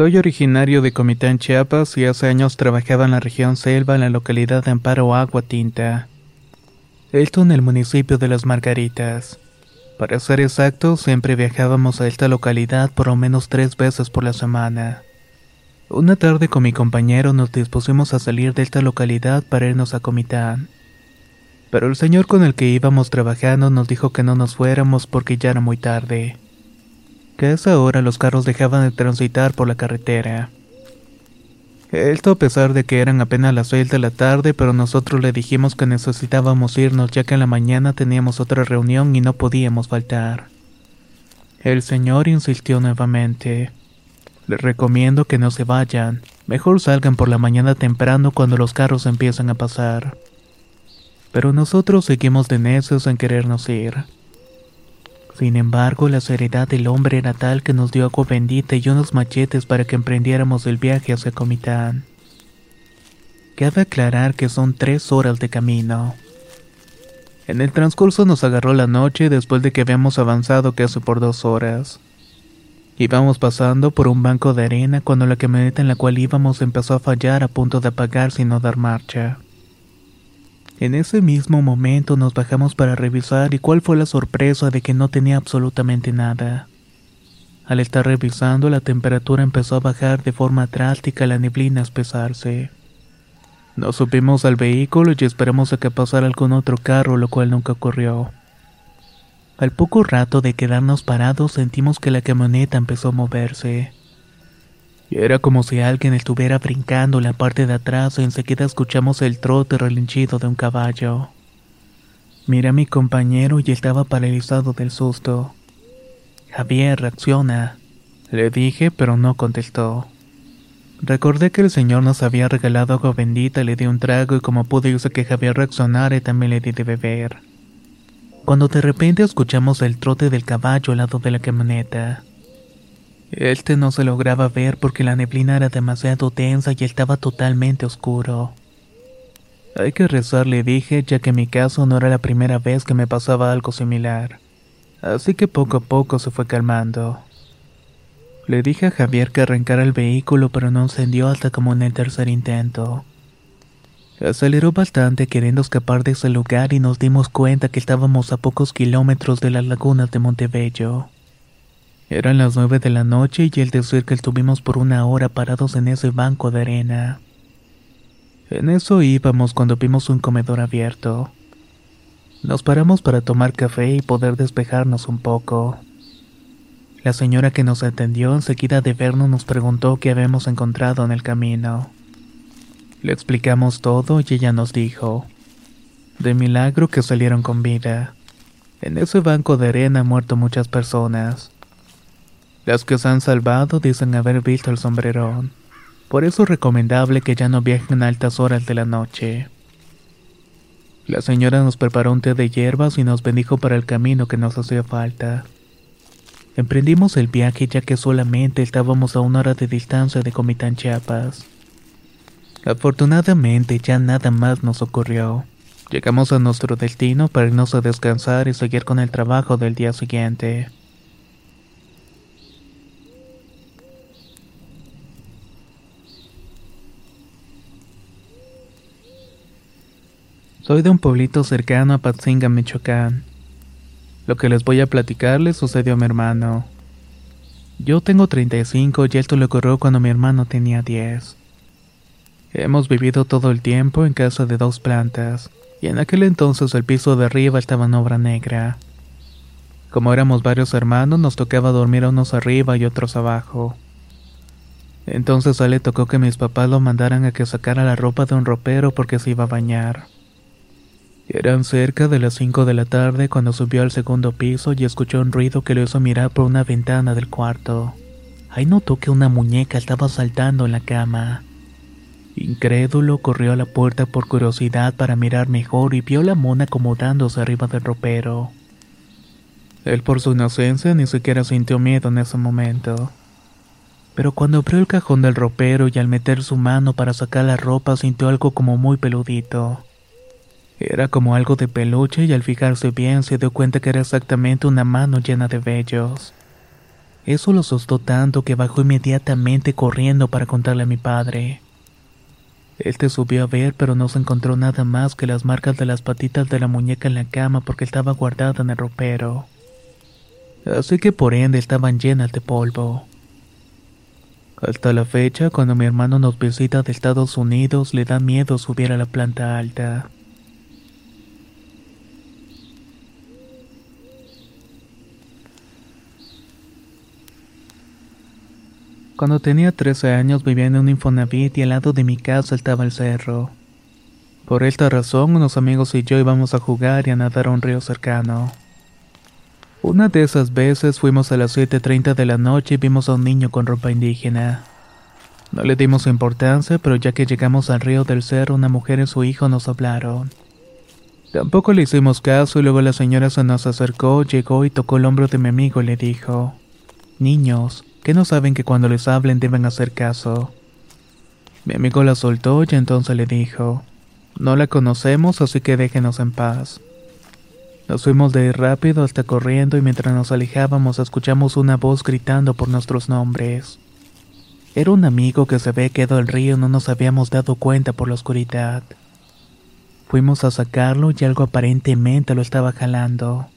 Soy originario de Comitán, Chiapas y hace años trabajaba en la región Selva en la localidad de Amparo Agua Tinta. Esto en el municipio de Las Margaritas. Para ser exactos, siempre viajábamos a esta localidad por lo menos tres veces por la semana. Una tarde con mi compañero nos dispusimos a salir de esta localidad para irnos a Comitán. Pero el señor con el que íbamos trabajando nos dijo que no nos fuéramos porque ya era muy tarde que a esa hora los carros dejaban de transitar por la carretera. Esto a pesar de que eran apenas las seis de la tarde, pero nosotros le dijimos que necesitábamos irnos ya que en la mañana teníamos otra reunión y no podíamos faltar. El señor insistió nuevamente. Les recomiendo que no se vayan, mejor salgan por la mañana temprano cuando los carros empiezan a pasar. Pero nosotros seguimos de en querernos ir. Sin embargo, la seriedad del hombre era tal que nos dio agua bendita y unos machetes para que emprendiéramos el viaje hacia Comitán. Cabe aclarar que son tres horas de camino. En el transcurso nos agarró la noche después de que habíamos avanzado casi por dos horas. Íbamos pasando por un banco de arena cuando la camioneta en la cual íbamos empezó a fallar a punto de apagar sin no dar marcha. En ese mismo momento nos bajamos para revisar y cuál fue la sorpresa de que no tenía absolutamente nada. Al estar revisando la temperatura empezó a bajar de forma drástica la neblina a espesarse. Nos subimos al vehículo y esperamos a que pasara algún otro carro, lo cual nunca ocurrió. Al poco rato de quedarnos parados sentimos que la camioneta empezó a moverse. Era como si alguien estuviera brincando en la parte de atrás y enseguida escuchamos el trote relinchido de un caballo. Miré a mi compañero y estaba paralizado del susto. Javier, reacciona. Le dije, pero no contestó. Recordé que el señor nos había regalado agua bendita, le di un trago y como pude hice que Javier reaccionara y también le di de beber. Cuando de repente escuchamos el trote del caballo al lado de la camioneta. Este no se lograba ver porque la neblina era demasiado densa y estaba totalmente oscuro. Hay que rezar, le dije, ya que en mi caso no era la primera vez que me pasaba algo similar. Así que poco a poco se fue calmando. Le dije a Javier que arrancara el vehículo, pero no encendió hasta como en el tercer intento. Aceleró bastante queriendo escapar de ese lugar y nos dimos cuenta que estábamos a pocos kilómetros de las lagunas de Montebello. Eran las nueve de la noche y el decir que estuvimos por una hora parados en ese banco de arena. En eso íbamos cuando vimos un comedor abierto. Nos paramos para tomar café y poder despejarnos un poco. La señora que nos atendió enseguida de vernos nos preguntó qué habíamos encontrado en el camino. Le explicamos todo y ella nos dijo, de milagro que salieron con vida. En ese banco de arena han muerto muchas personas. Las que se han salvado dicen haber visto el sombrerón. Por eso es recomendable que ya no viajen a altas horas de la noche. La señora nos preparó un té de hierbas y nos bendijo para el camino que nos hacía falta. Emprendimos el viaje ya que solamente estábamos a una hora de distancia de Comitán Chiapas. Afortunadamente ya nada más nos ocurrió. Llegamos a nuestro destino para irnos a descansar y seguir con el trabajo del día siguiente. Soy de un pueblito cercano a Patzinga, Michoacán. Lo que les voy a platicar le sucedió a mi hermano. Yo tengo 35 y esto le ocurrió cuando mi hermano tenía 10. Hemos vivido todo el tiempo en casa de dos plantas, y en aquel entonces el piso de arriba estaba en obra negra. Como éramos varios hermanos, nos tocaba dormir unos arriba y otros abajo. Entonces a le tocó que mis papás lo mandaran a que sacara la ropa de un ropero porque se iba a bañar. Eran cerca de las 5 de la tarde cuando subió al segundo piso y escuchó un ruido que lo hizo mirar por una ventana del cuarto. Ahí notó que una muñeca estaba saltando en la cama. Incrédulo corrió a la puerta por curiosidad para mirar mejor y vio la mona acomodándose arriba del ropero. Él por su inocencia ni siquiera sintió miedo en ese momento. Pero cuando abrió el cajón del ropero y al meter su mano para sacar la ropa sintió algo como muy peludito. Era como algo de peluche y al fijarse bien se dio cuenta que era exactamente una mano llena de vellos. Eso lo asustó tanto que bajó inmediatamente corriendo para contarle a mi padre. Él te subió a ver pero no se encontró nada más que las marcas de las patitas de la muñeca en la cama porque estaba guardada en el ropero. Así que por ende estaban llenas de polvo. Hasta la fecha, cuando mi hermano nos visita de Estados Unidos, le da miedo subir a la planta alta. Cuando tenía 13 años vivía en un Infonavit y al lado de mi casa estaba el cerro. Por esta razón, unos amigos y yo íbamos a jugar y a nadar a un río cercano. Una de esas veces fuimos a las 7.30 de la noche y vimos a un niño con ropa indígena. No le dimos importancia, pero ya que llegamos al río del cerro, una mujer y su hijo nos hablaron. Tampoco le hicimos caso y luego la señora se nos acercó, llegó y tocó el hombro de mi amigo y le dijo, Niños, que no saben que cuando les hablen deben hacer caso. Mi amigo la soltó y entonces le dijo, no la conocemos así que déjenos en paz. Nos fuimos de ir rápido hasta corriendo y mientras nos alejábamos escuchamos una voz gritando por nuestros nombres. Era un amigo que se había quedado al río no nos habíamos dado cuenta por la oscuridad. Fuimos a sacarlo y algo aparentemente lo estaba jalando.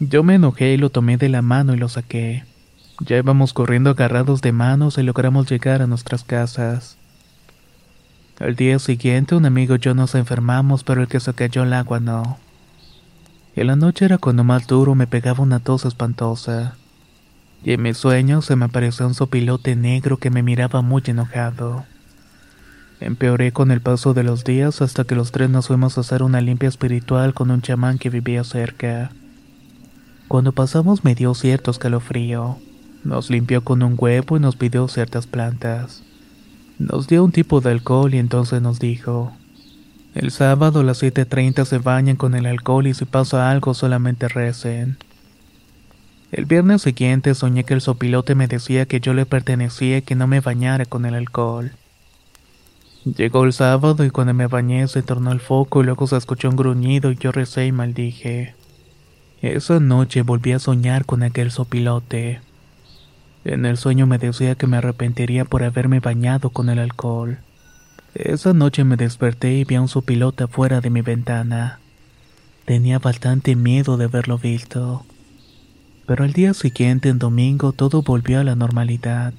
Yo me enojé y lo tomé de la mano y lo saqué. Ya íbamos corriendo agarrados de manos y logramos llegar a nuestras casas. Al día siguiente un amigo y yo nos enfermamos, pero el que se cayó al agua no. En la noche era cuando más duro me pegaba una tos espantosa. Y en mis sueños se me apareció un sopilote negro que me miraba muy enojado. Empeoré con el paso de los días hasta que los tres nos fuimos a hacer una limpia espiritual con un chamán que vivía cerca. Cuando pasamos me dio cierto escalofrío. Nos limpió con un huevo y nos pidió ciertas plantas. Nos dio un tipo de alcohol y entonces nos dijo, el sábado a las 7.30 se bañan con el alcohol y si pasa algo solamente recen. El viernes siguiente soñé que el sopilote me decía que yo le pertenecía y que no me bañara con el alcohol. Llegó el sábado y cuando me bañé se tornó el foco y luego se escuchó un gruñido y yo recé y maldije. Esa noche volví a soñar con aquel sopilote. En el sueño me decía que me arrepentiría por haberme bañado con el alcohol. Esa noche me desperté y vi a un sopilote afuera de mi ventana. Tenía bastante miedo de haberlo visto. Pero al día siguiente, en domingo, todo volvió a la normalidad.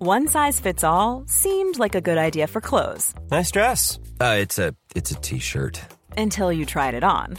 One size fits all seemed like a good idea for clothes. Nice dress. Uh, it's a it's a t-shirt. Until you tried it on.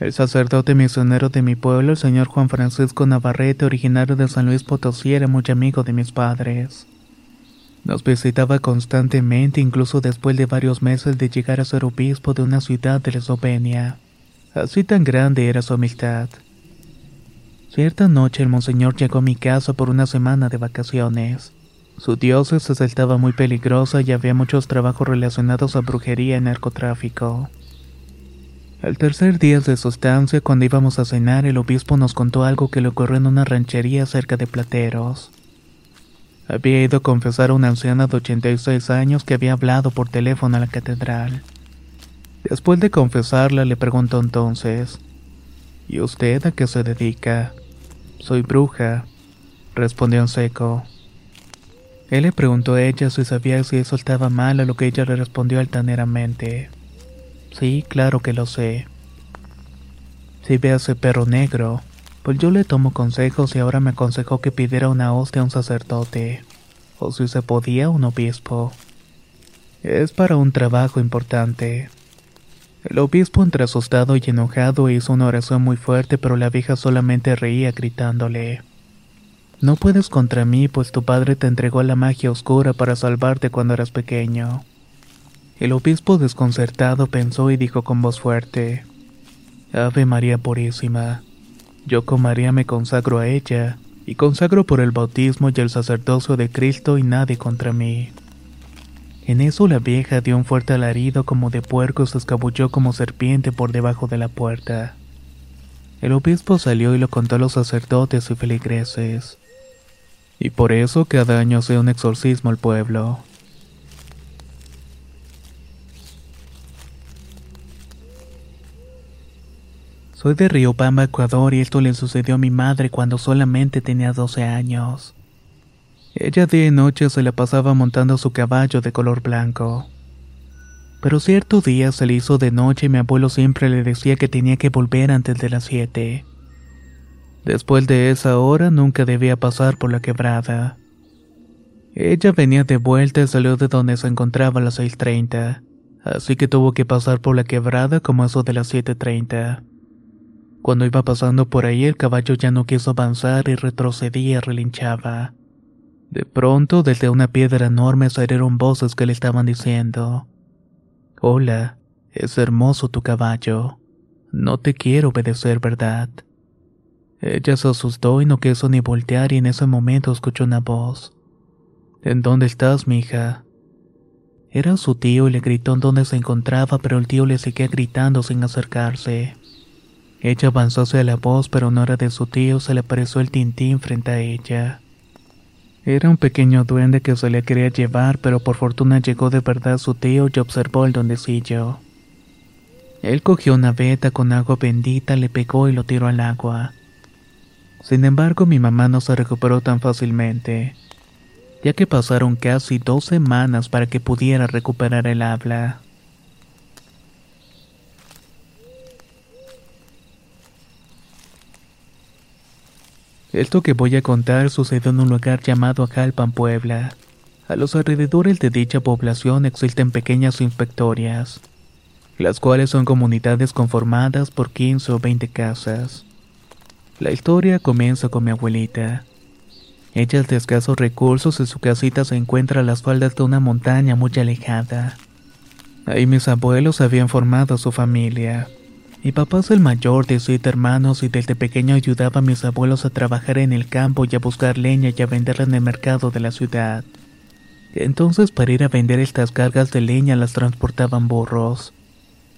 El sacerdote misionero de mi pueblo, el señor Juan Francisco Navarrete, originario de San Luis Potosí, era muy amigo de mis padres. Nos visitaba constantemente, incluso después de varios meses de llegar a ser obispo de una ciudad de Eslovenia. Así tan grande era su amistad. Cierta noche el monseñor llegó a mi casa por una semana de vacaciones. Su diócesis estaba muy peligrosa y había muchos trabajos relacionados a brujería y narcotráfico. Al tercer día de su estancia, cuando íbamos a cenar, el obispo nos contó algo que le ocurrió en una ranchería cerca de Plateros. Había ido a confesar a una anciana de 86 años que había hablado por teléfono a la catedral. Después de confesarla, le preguntó entonces, ¿Y usted a qué se dedica? Soy bruja, respondió en seco. Él le preguntó a ella si sabía si eso estaba mal, a lo que ella le respondió altaneramente. Sí, claro que lo sé. Si ve a ese perro negro, pues yo le tomo consejos y ahora me aconsejó que pidiera una hostia a un sacerdote, o si se podía un obispo. Es para un trabajo importante. El obispo, entre asustado y enojado, hizo una oración muy fuerte, pero la vieja solamente reía gritándole. No puedes contra mí, pues tu padre te entregó la magia oscura para salvarte cuando eras pequeño. El obispo desconcertado pensó y dijo con voz fuerte, Ave María Purísima, yo con María me consagro a ella, y consagro por el bautismo y el sacerdocio de Cristo y nadie contra mí. En eso la vieja dio un fuerte alarido como de puerco y se escabulló como serpiente por debajo de la puerta. El obispo salió y lo contó a los sacerdotes y feligreses. Y por eso cada año hace un exorcismo al pueblo. Soy de Riobamba, Ecuador, y esto le sucedió a mi madre cuando solamente tenía 12 años. Ella y noche se la pasaba montando su caballo de color blanco. Pero cierto día se le hizo de noche y mi abuelo siempre le decía que tenía que volver antes de las 7. Después de esa hora nunca debía pasar por la quebrada. Ella venía de vuelta y salió de donde se encontraba a las 6.30, así que tuvo que pasar por la quebrada como eso de las 7.30. Cuando iba pasando por ahí el caballo ya no quiso avanzar y retrocedía relinchaba. De pronto, desde una piedra enorme salieron voces que le estaban diciendo, Hola, es hermoso tu caballo. No te quiero obedecer, ¿verdad? Ella se asustó y no quiso ni voltear y en ese momento escuchó una voz. ¿En dónde estás, mija? Era su tío y le gritó en dónde se encontraba, pero el tío le seguía gritando sin acercarse. Ella avanzó hacia la voz, pero no era de su tío, se le apareció el tintín frente a ella. Era un pequeño duende que se le quería llevar, pero por fortuna llegó de verdad su tío y observó el duendecillo. Él cogió una veta con agua bendita, le pegó y lo tiró al agua. Sin embargo, mi mamá no se recuperó tan fácilmente, ya que pasaron casi dos semanas para que pudiera recuperar el habla. Esto que voy a contar sucedió en un lugar llamado Ajalpan, Puebla. A los alrededores de dicha población existen pequeñas inspectorias, las cuales son comunidades conformadas por 15 o 20 casas. La historia comienza con mi abuelita. Ella es de escasos recursos y su casita se encuentra a las faldas de una montaña muy alejada. Ahí mis abuelos habían formado su familia. Mi papá es el mayor de siete hermanos y desde pequeño ayudaba a mis abuelos a trabajar en el campo y a buscar leña y a venderla en el mercado de la ciudad. Entonces para ir a vender estas cargas de leña las transportaban burros.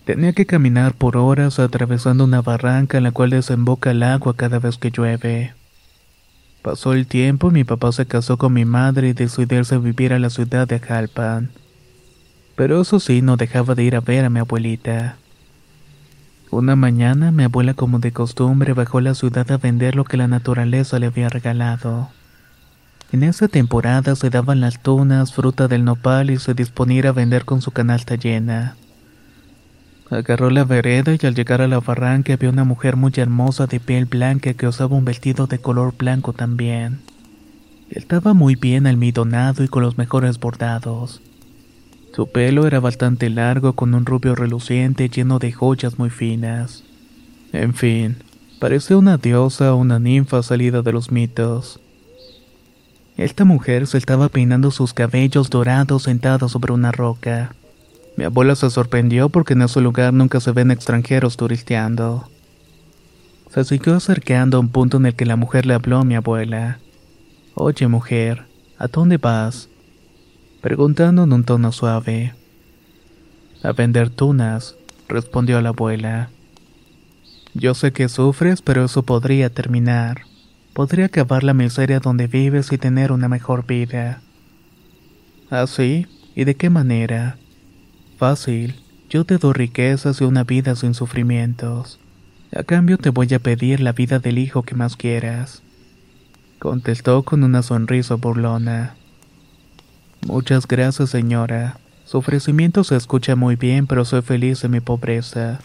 Tenía que caminar por horas atravesando una barranca en la cual desemboca el agua cada vez que llueve. Pasó el tiempo y mi papá se casó con mi madre y decidió irse a vivir a la ciudad de Jalpan. Pero eso sí, no dejaba de ir a ver a mi abuelita. Una mañana mi abuela como de costumbre bajó a la ciudad a vender lo que la naturaleza le había regalado. En esa temporada se daban las tunas, fruta del nopal y se disponía a vender con su canasta llena. Agarró la vereda y al llegar a la barranca vio una mujer muy hermosa de piel blanca que usaba un vestido de color blanco también. Estaba muy bien almidonado y con los mejores bordados. Su pelo era bastante largo con un rubio reluciente lleno de joyas muy finas. En fin, parecía una diosa o una ninfa salida de los mitos. Esta mujer se estaba peinando sus cabellos dorados sentada sobre una roca. Mi abuela se sorprendió porque en ese lugar nunca se ven extranjeros turisteando. Se siguió acercando a un punto en el que la mujer le habló a mi abuela. Oye mujer, ¿a dónde vas? Preguntando en un tono suave. A vender tunas, respondió la abuela. Yo sé que sufres, pero eso podría terminar. Podría acabar la miseria donde vives y tener una mejor vida. ¿Ah, sí? ¿Y de qué manera? Fácil, yo te doy riquezas y una vida sin sufrimientos. A cambio te voy a pedir la vida del hijo que más quieras. Contestó con una sonrisa burlona. Muchas gracias, señora. Su ofrecimiento se escucha muy bien, pero soy feliz en mi pobreza.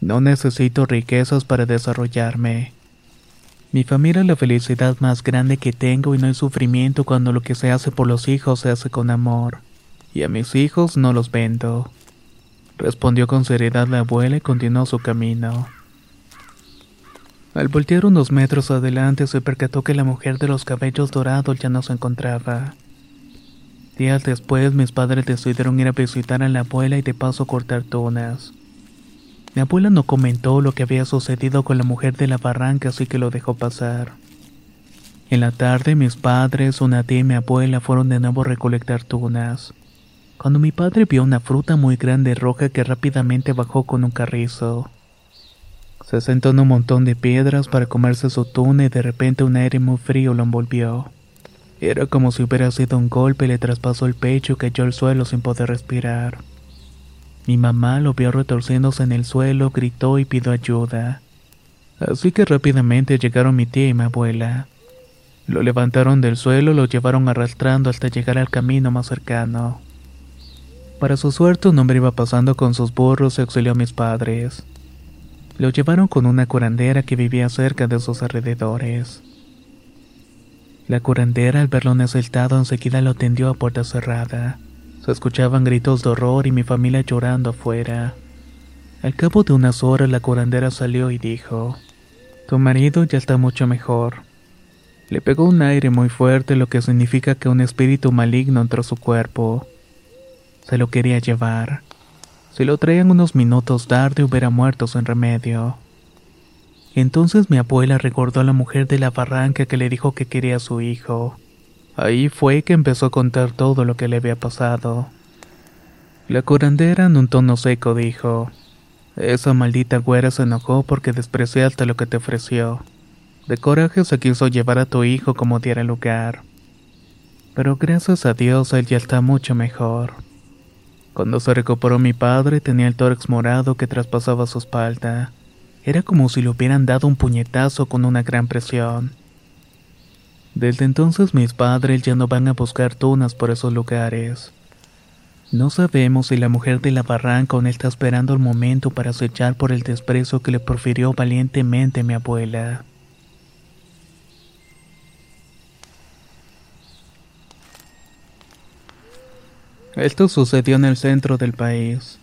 No necesito riquezas para desarrollarme. Mi familia es la felicidad más grande que tengo y no hay sufrimiento cuando lo que se hace por los hijos se hace con amor y a mis hijos no los vendo. Respondió con seriedad la abuela y continuó su camino. Al voltear unos metros adelante se percató que la mujer de los cabellos dorados ya no se encontraba. Días después mis padres decidieron ir a visitar a la abuela y de paso cortar tunas. Mi abuela no comentó lo que había sucedido con la mujer de la barranca así que lo dejó pasar. En la tarde mis padres, una tía y mi abuela fueron de nuevo a recolectar tunas cuando mi padre vio una fruta muy grande roja que rápidamente bajó con un carrizo. Se sentó en un montón de piedras para comerse su tuna y de repente un aire muy frío lo envolvió. Era como si hubiera sido un golpe, le traspasó el pecho y cayó al suelo sin poder respirar. Mi mamá lo vio retorciéndose en el suelo, gritó y pidió ayuda. Así que rápidamente llegaron mi tía y mi abuela. Lo levantaron del suelo lo llevaron arrastrando hasta llegar al camino más cercano. Para su suerte un hombre iba pasando con sus burros y auxilió a mis padres. Lo llevaron con una curandera que vivía cerca de sus alrededores. La curandera al verlo necesitado enseguida lo atendió a puerta cerrada. Se escuchaban gritos de horror y mi familia llorando afuera. Al cabo de unas horas la curandera salió y dijo, Tu marido ya está mucho mejor. Le pegó un aire muy fuerte lo que significa que un espíritu maligno entró a su cuerpo. Se lo quería llevar. Si lo traían unos minutos tarde hubiera muerto sin remedio. Entonces mi abuela recordó a la mujer de la barranca que le dijo que quería a su hijo. Ahí fue que empezó a contar todo lo que le había pasado. La curandera en un tono seco dijo, Esa maldita güera se enojó porque despreciaste lo que te ofreció. De coraje se quiso llevar a tu hijo como diera lugar. Pero gracias a Dios él ya está mucho mejor. Cuando se recuperó mi padre tenía el tórax morado que traspasaba su espalda. Era como si le hubieran dado un puñetazo con una gran presión. Desde entonces mis padres ya no van a buscar tunas por esos lugares. No sabemos si la mujer de la barranca aún está esperando el momento para acechar por el desprecio que le profirió valientemente mi abuela. Esto sucedió en el centro del país.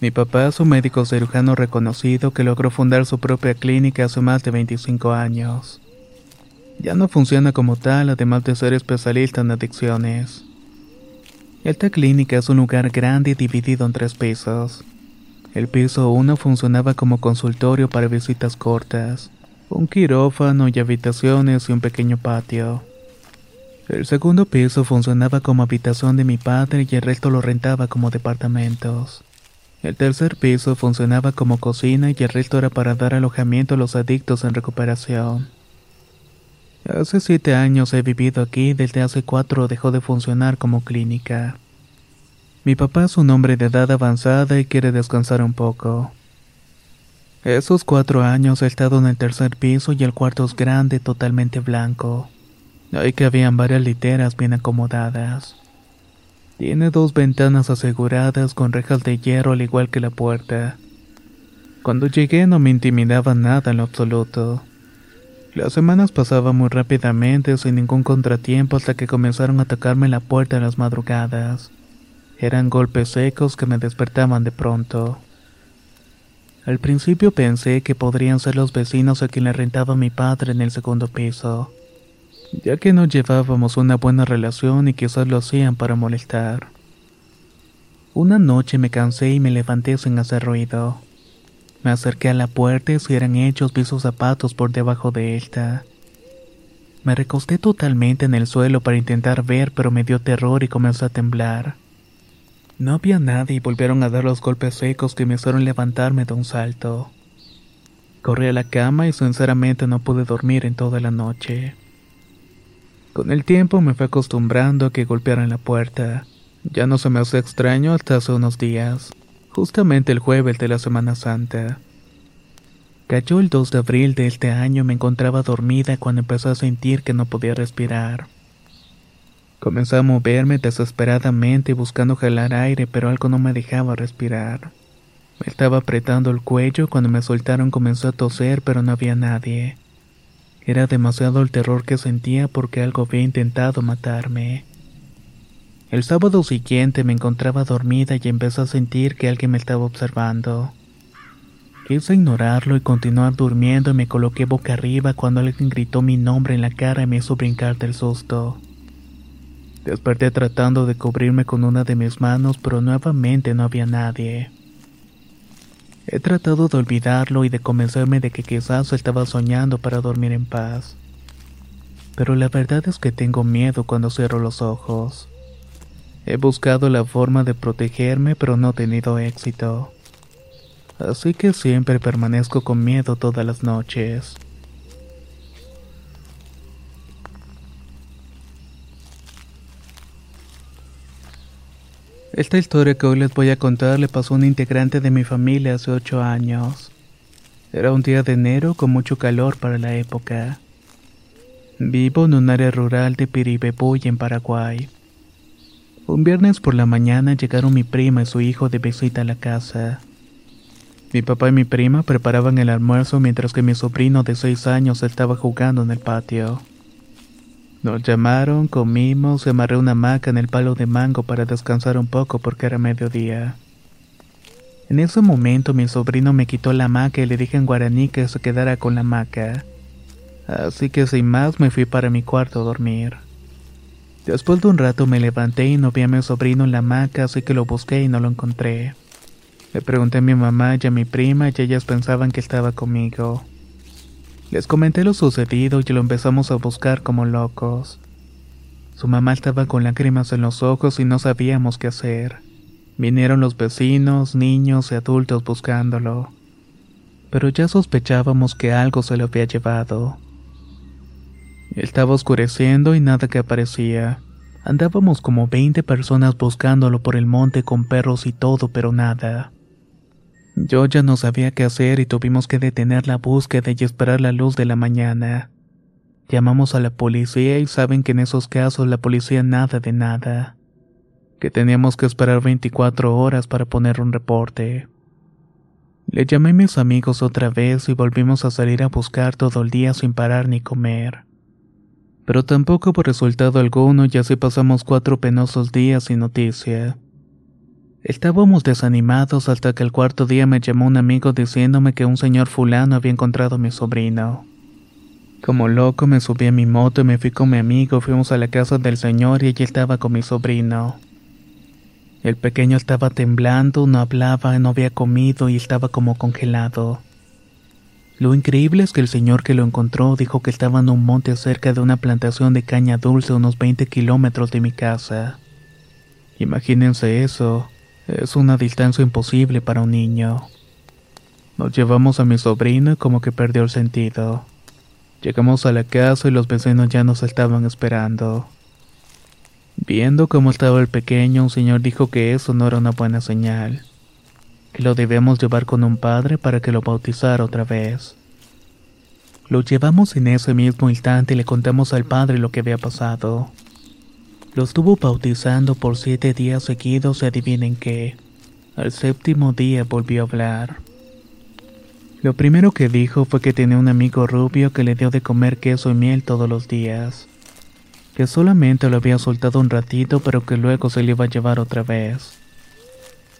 Mi papá es un médico cirujano reconocido que logró fundar su propia clínica hace más de 25 años. Ya no funciona como tal, además de ser especialista en adicciones. Esta clínica es un lugar grande y dividido en tres pisos. El piso 1 funcionaba como consultorio para visitas cortas, un quirófano y habitaciones y un pequeño patio. El segundo piso funcionaba como habitación de mi padre y el resto lo rentaba como departamentos. El tercer piso funcionaba como cocina y el resto era para dar alojamiento a los adictos en recuperación. Hace siete años he vivido aquí y desde hace cuatro dejó de funcionar como clínica. Mi papá es un hombre de edad avanzada y quiere descansar un poco. Esos cuatro años he estado en el tercer piso y el cuarto es grande, totalmente blanco. Ahí que habían varias literas bien acomodadas. Tiene dos ventanas aseguradas con rejas de hierro al igual que la puerta. Cuando llegué no me intimidaba nada en lo absoluto. Las semanas pasaban muy rápidamente sin ningún contratiempo hasta que comenzaron a tocarme la puerta en las madrugadas. Eran golpes secos que me despertaban de pronto. Al principio pensé que podrían ser los vecinos a quien le rentaba mi padre en el segundo piso, ya que no llevábamos una buena relación y quizás lo hacían para molestar. Una noche me cansé y me levanté sin hacer ruido. Me acerqué a la puerta y si eran hechos vi sus zapatos por debajo de esta. Me recosté totalmente en el suelo para intentar ver, pero me dio terror y comenzó a temblar. No había nadie y volvieron a dar los golpes secos que me hicieron levantarme de un salto. Corrí a la cama y sinceramente no pude dormir en toda la noche. Con el tiempo me fui acostumbrando a que golpearan la puerta. Ya no se me hace extraño hasta hace unos días, justamente el jueves de la Semana Santa. Cayó el 2 de abril de este año me encontraba dormida cuando empecé a sentir que no podía respirar. Comencé a moverme desesperadamente buscando jalar aire, pero algo no me dejaba respirar. Me estaba apretando el cuello cuando me soltaron comenzó a toser, pero no había nadie. Era demasiado el terror que sentía porque algo había intentado matarme. El sábado siguiente me encontraba dormida y empecé a sentir que alguien me estaba observando. Quise ignorarlo y continuar durmiendo y me coloqué boca arriba cuando alguien gritó mi nombre en la cara y me hizo brincar del susto. Desperté tratando de cubrirme con una de mis manos, pero nuevamente no había nadie. He tratado de olvidarlo y de convencerme de que quizás estaba soñando para dormir en paz. Pero la verdad es que tengo miedo cuando cierro los ojos. He buscado la forma de protegerme, pero no he tenido éxito. Así que siempre permanezco con miedo todas las noches. Esta historia que hoy les voy a contar le pasó a un integrante de mi familia hace ocho años. Era un día de enero con mucho calor para la época. Vivo en un área rural de Piribebuy en Paraguay. Un viernes por la mañana llegaron mi prima y su hijo de visita a la casa. Mi papá y mi prima preparaban el almuerzo mientras que mi sobrino de seis años estaba jugando en el patio. Nos llamaron, comimos, se amarré una hamaca en el palo de mango para descansar un poco porque era mediodía. En ese momento mi sobrino me quitó la hamaca y le dije en guaraní que se quedara con la hamaca. Así que sin más me fui para mi cuarto a dormir. Después de un rato me levanté y no vi a mi sobrino en la hamaca, así que lo busqué y no lo encontré. Le pregunté a mi mamá y a mi prima y ellas pensaban que estaba conmigo. Les comenté lo sucedido y lo empezamos a buscar como locos. Su mamá estaba con lágrimas en los ojos y no sabíamos qué hacer. Vinieron los vecinos, niños y adultos buscándolo. Pero ya sospechábamos que algo se lo había llevado. Estaba oscureciendo y nada que aparecía. Andábamos como 20 personas buscándolo por el monte con perros y todo, pero nada. Yo ya no sabía qué hacer y tuvimos que detener la búsqueda y esperar la luz de la mañana. Llamamos a la policía y saben que en esos casos la policía nada de nada. Que teníamos que esperar 24 horas para poner un reporte. Le llamé a mis amigos otra vez y volvimos a salir a buscar todo el día sin parar ni comer. Pero tampoco por resultado alguno y así pasamos cuatro penosos días sin noticia. Estábamos desanimados hasta que el cuarto día me llamó un amigo diciéndome que un señor fulano había encontrado a mi sobrino. Como loco me subí a mi moto y me fui con mi amigo, fuimos a la casa del señor y allí estaba con mi sobrino. El pequeño estaba temblando, no hablaba, no había comido y estaba como congelado. Lo increíble es que el señor que lo encontró dijo que estaba en un monte cerca de una plantación de caña dulce a unos 20 kilómetros de mi casa. Imagínense eso, es una distancia imposible para un niño. Nos llevamos a mi sobrino como que perdió el sentido. Llegamos a la casa y los vecinos ya nos estaban esperando. Viendo cómo estaba el pequeño, un señor dijo que eso no era una buena señal, que lo debíamos llevar con un padre para que lo bautizara otra vez. Lo llevamos en ese mismo instante y le contamos al padre lo que había pasado. Lo estuvo bautizando por siete días seguidos y adivinen qué. Al séptimo día volvió a hablar. Lo primero que dijo fue que tenía un amigo rubio que le dio de comer queso y miel todos los días. Que solamente lo había soltado un ratito pero que luego se le iba a llevar otra vez.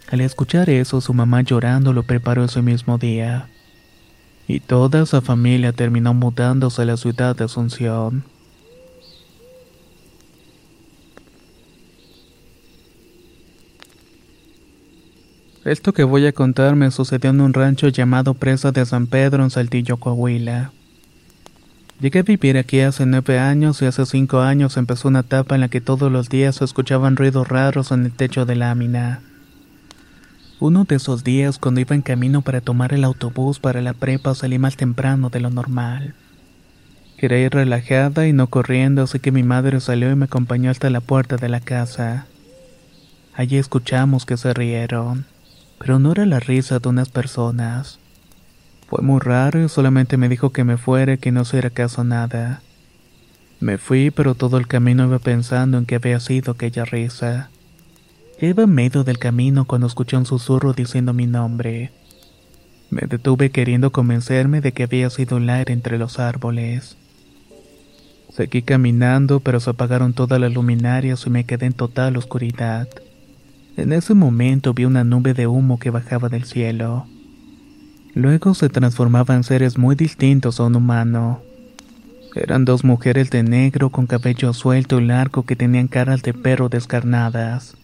Al escuchar eso, su mamá llorando lo preparó ese mismo día y toda esa familia terminó mudándose a la ciudad de Asunción. Esto que voy a contar me sucedió en un rancho llamado Presa de San Pedro en Saltillo, Coahuila. Llegué a vivir aquí hace nueve años y hace cinco años empezó una etapa en la que todos los días se escuchaban ruidos raros en el techo de lámina. Uno de esos días, cuando iba en camino para tomar el autobús para la prepa, salí más temprano de lo normal. Quería ir relajada y no corriendo, así que mi madre salió y me acompañó hasta la puerta de la casa. Allí escuchamos que se rieron, pero no era la risa de unas personas. Fue muy raro y solamente me dijo que me fuera y que no hiciera caso nada. Me fui, pero todo el camino iba pensando en que había sido aquella risa. Iba en medio del camino cuando escuché un susurro diciendo mi nombre. Me detuve queriendo convencerme de que había sido el aire entre los árboles. Seguí caminando, pero se apagaron todas las luminarias y me quedé en total oscuridad. En ese momento vi una nube de humo que bajaba del cielo. Luego se transformaba en seres muy distintos a un humano. Eran dos mujeres de negro con cabello suelto y largo que tenían caras de perro descarnadas.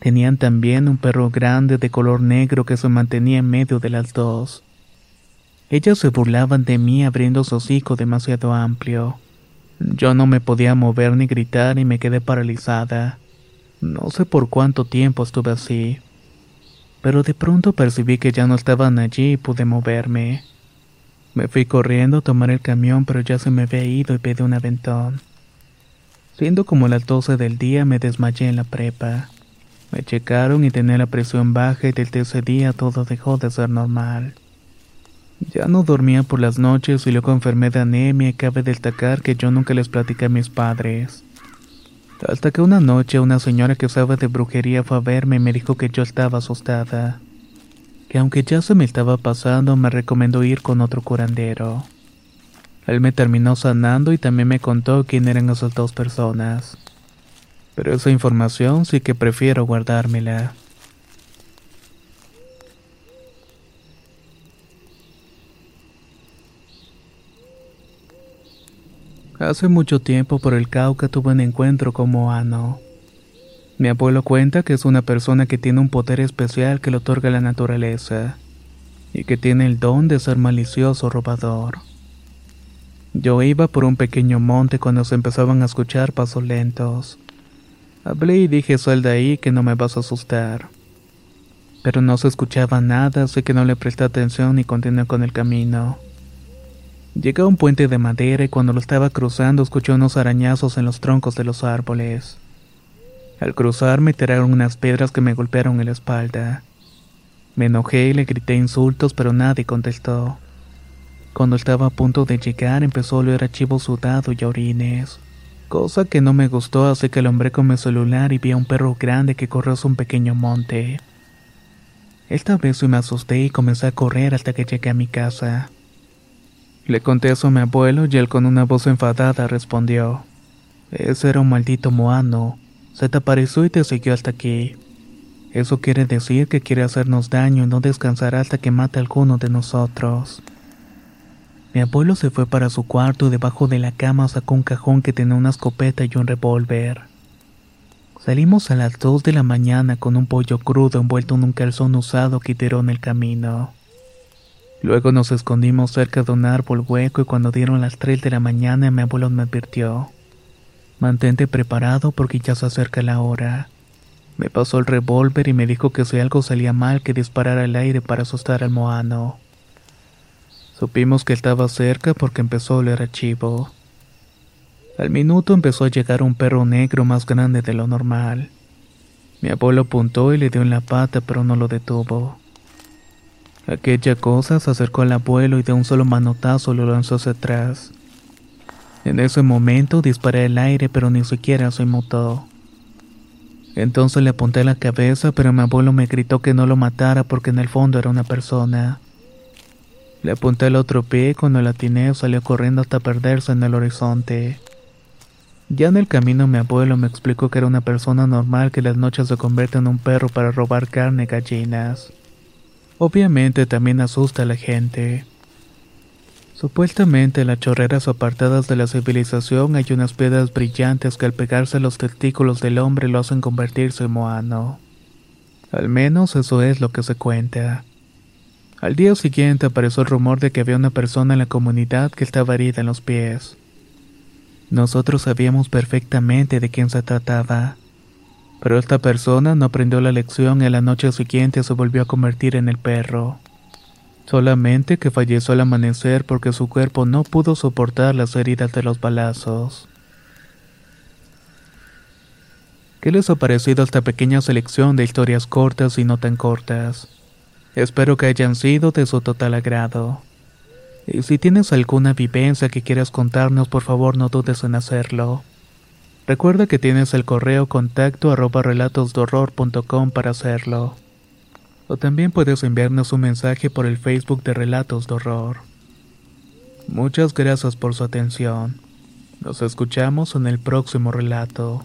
Tenían también un perro grande de color negro que se mantenía en medio de las dos. Ellas se burlaban de mí abriendo su hocico demasiado amplio. Yo no me podía mover ni gritar y me quedé paralizada. No sé por cuánto tiempo estuve así. Pero de pronto percibí que ya no estaban allí y pude moverme. Me fui corriendo a tomar el camión, pero ya se me había ido y pedí un aventón. Siendo como las doce del día, me desmayé en la prepa. Me checaron y tenía la presión baja y desde ese día todo dejó de ser normal. Ya no dormía por las noches y luego enfermé de anemia y cabe destacar que yo nunca les platicé a mis padres. Hasta que una noche una señora que usaba de brujería fue a verme y me dijo que yo estaba asustada. Que aunque ya se me estaba pasando me recomendó ir con otro curandero. Él me terminó sanando y también me contó quién eran esas dos personas pero esa información sí que prefiero guardármela. Hace mucho tiempo por el Cauca tuve un encuentro con Moano. Mi abuelo cuenta que es una persona que tiene un poder especial que le otorga la naturaleza y que tiene el don de ser malicioso robador. Yo iba por un pequeño monte cuando se empezaban a escuchar pasos lentos. Hablé y dije sal de ahí que no me vas a asustar. Pero no se escuchaba nada, así que no le presté atención y continué con el camino. Llegué a un puente de madera y cuando lo estaba cruzando escuché unos arañazos en los troncos de los árboles. Al cruzar me tiraron unas piedras que me golpearon en la espalda. Me enojé y le grité insultos, pero nadie contestó. Cuando estaba a punto de llegar empezó a oler a chivo sudado y orines cosa que no me gustó así que lo hombré con mi celular y vi a un perro grande que corrió hacia un pequeño monte. Esta vez me asusté y comencé a correr hasta que llegué a mi casa. Le conté eso a mi abuelo y él con una voz enfadada respondió, Ese era un maldito moano, se te apareció y te siguió hasta aquí. Eso quiere decir que quiere hacernos daño y no descansará hasta que mate a alguno de nosotros. Mi abuelo se fue para su cuarto y debajo de la cama sacó un cajón que tenía una escopeta y un revólver. Salimos a las 2 de la mañana con un pollo crudo envuelto en un calzón usado que tiró en el camino. Luego nos escondimos cerca de un árbol hueco y cuando dieron las 3 de la mañana mi abuelo me advirtió. Mantente preparado porque ya se acerca la hora. Me pasó el revólver y me dijo que si algo salía mal que disparara al aire para asustar al moano. Supimos que estaba cerca porque empezó a oler a chivo. Al minuto empezó a llegar un perro negro más grande de lo normal. Mi abuelo apuntó y le dio en la pata, pero no lo detuvo. Aquella cosa se acercó al abuelo y de un solo manotazo lo lanzó hacia atrás. En ese momento disparé al aire, pero ni siquiera se inmutó. Entonces le apunté la cabeza, pero mi abuelo me gritó que no lo matara porque en el fondo era una persona. Le apunté al otro pie y cuando la atiné salió corriendo hasta perderse en el horizonte. Ya en el camino mi abuelo me explicó que era una persona normal que las noches se convierte en un perro para robar carne y gallinas. Obviamente también asusta a la gente. Supuestamente en las chorreras apartadas de la civilización hay unas piedras brillantes que al pegarse a los testículos del hombre lo hacen convertirse en moano. Al menos eso es lo que se cuenta. Al día siguiente apareció el rumor de que había una persona en la comunidad que estaba herida en los pies. Nosotros sabíamos perfectamente de quién se trataba. Pero esta persona no aprendió la lección y a la noche siguiente se volvió a convertir en el perro. Solamente que falleció al amanecer porque su cuerpo no pudo soportar las heridas de los balazos. ¿Qué les ha parecido esta pequeña selección de historias cortas y no tan cortas? Espero que hayan sido de su total agrado. Y si tienes alguna vivencia que quieras contarnos, por favor no dudes en hacerlo. Recuerda que tienes el correo contacto arroba relatosdorror.com para hacerlo. O también puedes enviarnos un mensaje por el Facebook de Relatos de Horror. Muchas gracias por su atención. Nos escuchamos en el próximo relato.